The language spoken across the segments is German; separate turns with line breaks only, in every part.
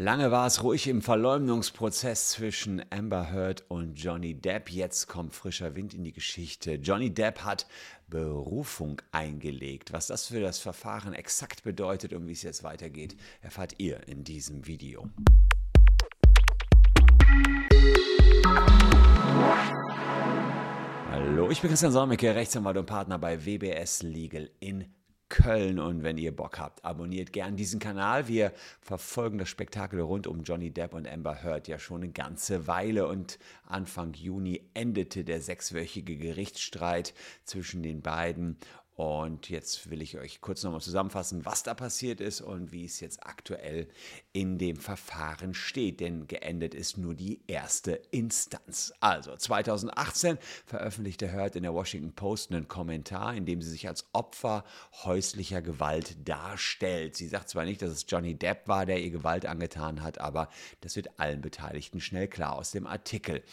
Lange war es ruhig im Verleumdungsprozess zwischen Amber Heard und Johnny Depp. Jetzt kommt frischer Wind in die Geschichte. Johnny Depp hat Berufung eingelegt. Was das für das Verfahren exakt bedeutet und wie es jetzt weitergeht, erfahrt ihr in diesem Video. Hallo, ich bin Christian Solmecke, Rechtsanwalt und Partner bei WBS Legal in Köln. Und wenn ihr Bock habt, abonniert gern diesen Kanal. Wir verfolgen das Spektakel rund um Johnny Depp und Amber Heard ja schon eine ganze Weile. Und Anfang Juni endete der sechswöchige Gerichtsstreit zwischen den beiden. Und jetzt will ich euch kurz nochmal zusammenfassen, was da passiert ist und wie es jetzt aktuell in dem Verfahren steht. Denn geendet ist nur die erste Instanz. Also 2018 veröffentlichte Hurt in der Washington Post einen Kommentar, in dem sie sich als Opfer häuslicher Gewalt darstellt. Sie sagt zwar nicht, dass es Johnny Depp war, der ihr Gewalt angetan hat, aber das wird allen Beteiligten schnell klar aus dem Artikel.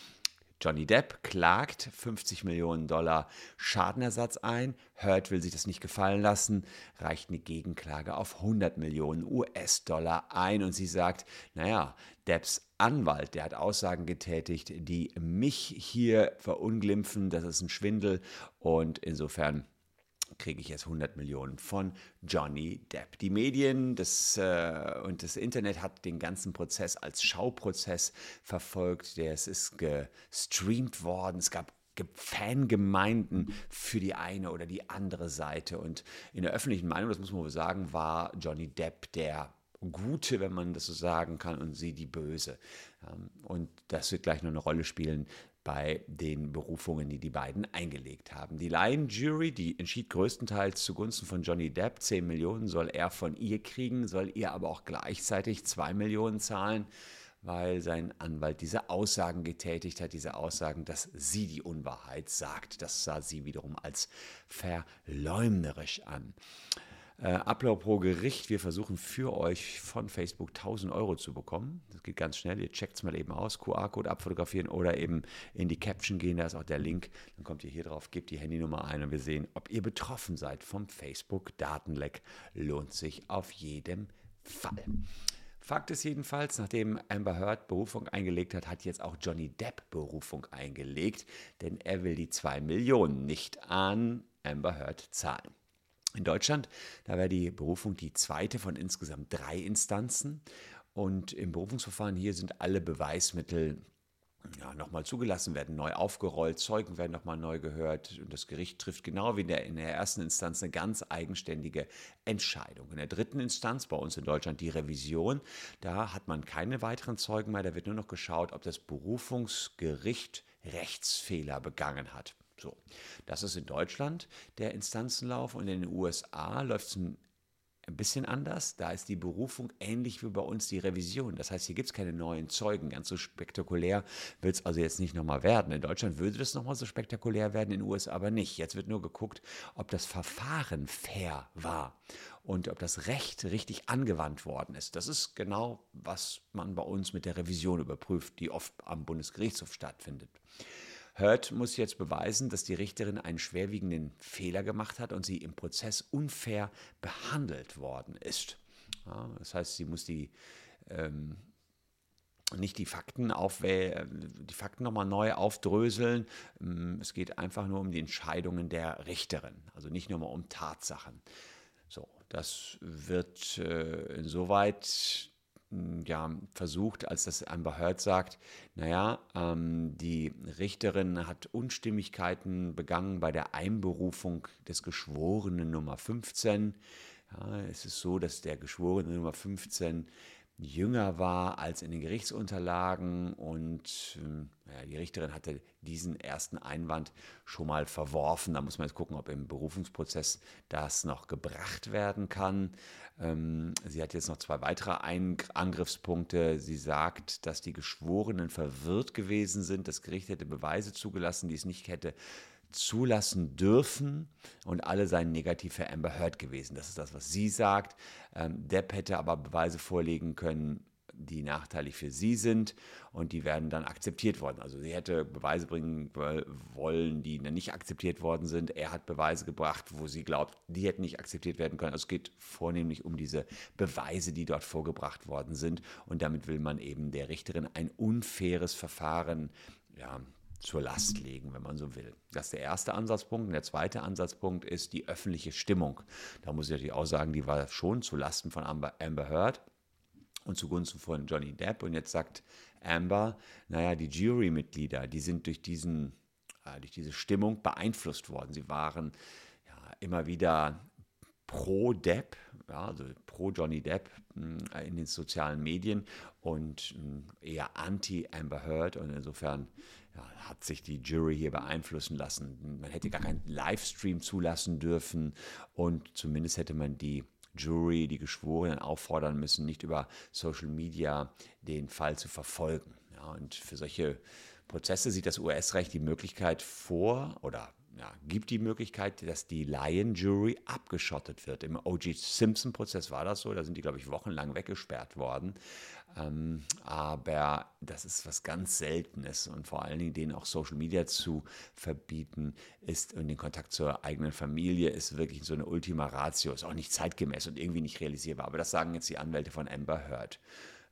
Johnny Depp klagt 50 Millionen Dollar Schadenersatz ein. Hurt will sich das nicht gefallen lassen, reicht eine Gegenklage auf 100 Millionen US-Dollar ein. Und sie sagt, naja, Depps Anwalt, der hat Aussagen getätigt, die mich hier verunglimpfen, das ist ein Schwindel. Und insofern kriege ich jetzt 100 Millionen von Johnny Depp. Die Medien das, äh, und das Internet hat den ganzen Prozess als Schauprozess verfolgt. Es ist gestreamt worden. Es gab Fangemeinden für die eine oder die andere Seite. Und in der öffentlichen Meinung, das muss man wohl sagen, war Johnny Depp der Gute, wenn man das so sagen kann, und sie die Böse. Ähm, und das wird gleich noch eine Rolle spielen bei den Berufungen, die die beiden eingelegt haben. Die Lion Jury, die entschied größtenteils zugunsten von Johnny Depp. 10 Millionen soll er von ihr kriegen, soll ihr aber auch gleichzeitig 2 Millionen zahlen, weil sein Anwalt diese Aussagen getätigt hat, diese Aussagen, dass sie die Unwahrheit sagt. Das sah sie wiederum als verleumderisch an. Äh, Upload pro Gericht. Wir versuchen für euch von Facebook 1000 Euro zu bekommen. Das geht ganz schnell. Ihr checkt es mal eben aus. QR-Code abfotografieren oder eben in die Caption gehen. Da ist auch der Link. Dann kommt ihr hier drauf, gebt die Handynummer ein und wir sehen, ob ihr betroffen seid vom Facebook-Datenleck. Lohnt sich auf jeden Fall. Fakt ist jedenfalls, nachdem Amber Heard Berufung eingelegt hat, hat jetzt auch Johnny Depp Berufung eingelegt, denn er will die 2 Millionen nicht an Amber Heard zahlen. In Deutschland, da wäre die Berufung die zweite von insgesamt drei Instanzen. Und im Berufungsverfahren hier sind alle Beweismittel ja, nochmal zugelassen, werden neu aufgerollt, Zeugen werden nochmal neu gehört und das Gericht trifft genau wie in der, in der ersten Instanz eine ganz eigenständige Entscheidung. In der dritten Instanz, bei uns in Deutschland die Revision, da hat man keine weiteren Zeugen mehr, da wird nur noch geschaut, ob das Berufungsgericht Rechtsfehler begangen hat. So, das ist in Deutschland der Instanzenlauf und in den USA läuft es ein bisschen anders. Da ist die Berufung ähnlich wie bei uns die Revision. Das heißt, hier gibt es keine neuen Zeugen. Ganz so spektakulär wird es also jetzt nicht nochmal werden. In Deutschland würde das nochmal so spektakulär werden, in den USA aber nicht. Jetzt wird nur geguckt, ob das Verfahren fair war und ob das Recht richtig angewandt worden ist. Das ist genau, was man bei uns mit der Revision überprüft, die oft am Bundesgerichtshof stattfindet. Hurt muss jetzt beweisen, dass die Richterin einen schwerwiegenden Fehler gemacht hat und sie im Prozess unfair behandelt worden ist. Ja, das heißt, sie muss die ähm, nicht die Fakten auf, die Fakten nochmal neu aufdröseln. Ähm, es geht einfach nur um die Entscheidungen der Richterin, also nicht nur mal um Tatsachen. So, das wird äh, insoweit ja, versucht, als das Amber Heard sagt, naja, ähm, die Richterin hat Unstimmigkeiten begangen bei der Einberufung des Geschworenen Nummer 15. Ja, es ist so, dass der Geschworene Nummer 15 jünger war als in den Gerichtsunterlagen und äh, ja, die Richterin hatte diesen ersten Einwand schon mal verworfen. Da muss man jetzt gucken, ob im Berufungsprozess das noch gebracht werden kann. Ähm, sie hat jetzt noch zwei weitere Ein Angriffspunkte. Sie sagt, dass die Geschworenen verwirrt gewesen sind. Das Gericht hätte Beweise zugelassen, die es nicht hätte zulassen dürfen und alle seien negativ für Amber Heard gewesen. Das ist das, was sie sagt. Ähm, Depp hätte aber Beweise vorlegen können, die nachteilig für sie sind und die werden dann akzeptiert worden. Also sie hätte Beweise bringen wollen, die nicht akzeptiert worden sind. Er hat Beweise gebracht, wo sie glaubt, die hätten nicht akzeptiert werden können. Also es geht vornehmlich um diese Beweise, die dort vorgebracht worden sind und damit will man eben der Richterin ein unfaires Verfahren ja, zur Last legen, wenn man so will. Das ist der erste Ansatzpunkt. Und der zweite Ansatzpunkt ist die öffentliche Stimmung. Da muss ich natürlich auch sagen, die war schon zu Lasten von Amber, Amber Heard und zugunsten von Johnny Depp. Und jetzt sagt Amber, naja, die Jurymitglieder, die sind durch, diesen, äh, durch diese Stimmung beeinflusst worden. Sie waren ja, immer wieder pro Depp, ja, also pro Johnny Depp äh, in den sozialen Medien und äh, eher anti Amber Heard. Und insofern ja, hat sich die Jury hier beeinflussen lassen. Man hätte gar keinen Livestream zulassen dürfen und zumindest hätte man die Jury, die Geschworenen auffordern müssen, nicht über Social Media den Fall zu verfolgen. Ja, und für solche Prozesse sieht das US-Recht die Möglichkeit vor oder ja, gibt die Möglichkeit, dass die Lion-Jury abgeschottet wird. Im O.G. Simpson-Prozess war das so, da sind die, glaube ich, wochenlang weggesperrt worden. Ähm, aber das ist was ganz Seltenes und vor allen Dingen denen auch Social Media zu verbieten ist und den Kontakt zur eigenen Familie ist wirklich so eine Ultima Ratio, ist auch nicht zeitgemäß und irgendwie nicht realisierbar. Aber das sagen jetzt die Anwälte von Amber Heard.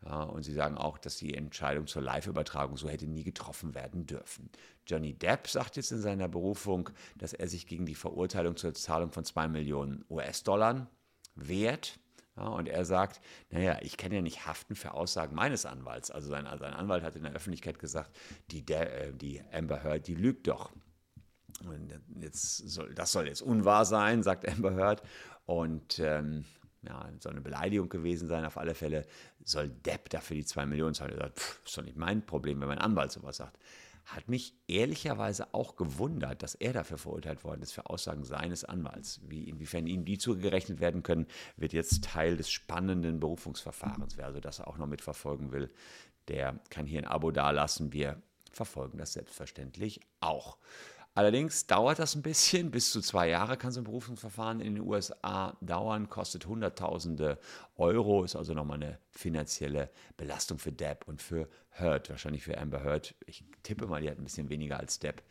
Ja, und sie sagen auch, dass die Entscheidung zur Live-Übertragung so hätte nie getroffen werden dürfen. Johnny Depp sagt jetzt in seiner Berufung, dass er sich gegen die Verurteilung zur Zahlung von 2 Millionen US-Dollar wehrt. Ja, und er sagt, naja, ich kann ja nicht haften für Aussagen meines Anwalts. Also sein, sein Anwalt hat in der Öffentlichkeit gesagt, die, der, äh, die Amber Heard, die lügt doch. Und jetzt soll, das soll jetzt unwahr sein, sagt Amber Heard. Und ähm, ja, soll eine Beleidigung gewesen sein. Auf alle Fälle soll Depp dafür die zwei Millionen zahlen. Er sagt, pff, ist doch nicht mein Problem, wenn mein Anwalt sowas sagt. Hat mich ehrlicherweise auch gewundert, dass er dafür verurteilt worden ist, für Aussagen seines Anwalts. Wie, inwiefern ihm die zugerechnet werden können, wird jetzt Teil des spannenden Berufungsverfahrens. Wer also das auch noch mitverfolgen will, der kann hier ein Abo dalassen. Wir verfolgen das selbstverständlich auch. Allerdings dauert das ein bisschen, bis zu zwei Jahre kann so ein Berufungsverfahren in den USA dauern, kostet Hunderttausende Euro, ist also nochmal eine finanzielle Belastung für Depp und für Heard, wahrscheinlich für Amber Heard. Ich tippe mal, die hat ein bisschen weniger als Depp,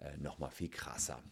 äh, nochmal viel krasser.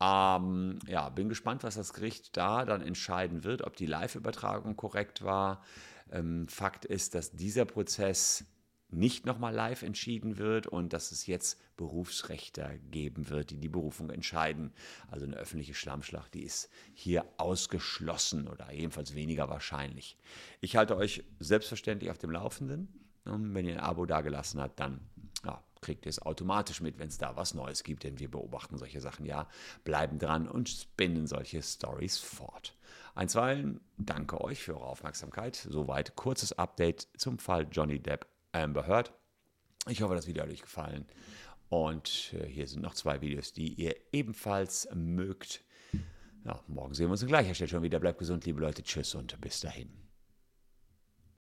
Ähm, ja, bin gespannt, was das Gericht da dann entscheiden wird, ob die Live-Übertragung korrekt war. Ähm, Fakt ist, dass dieser Prozess nicht nochmal live entschieden wird und dass es jetzt Berufsrechter geben wird, die die Berufung entscheiden. Also eine öffentliche Schlammschlacht, die ist hier ausgeschlossen oder jedenfalls weniger wahrscheinlich. Ich halte euch selbstverständlich auf dem Laufenden. Und wenn ihr ein Abo dagelassen habt, dann ja, kriegt ihr es automatisch mit, wenn es da was Neues gibt, denn wir beobachten solche Sachen ja, bleiben dran und spinnen solche Stories fort. Einstweilen danke euch für eure Aufmerksamkeit. Soweit kurzes Update zum Fall Johnny Depp Amber Heard. Ich hoffe, das Video hat euch gefallen. Und äh, hier sind noch zwei Videos, die ihr ebenfalls mögt. Ja, morgen sehen wir uns an gleicher Stelle schon wieder. Bleibt gesund, liebe Leute. Tschüss und bis dahin.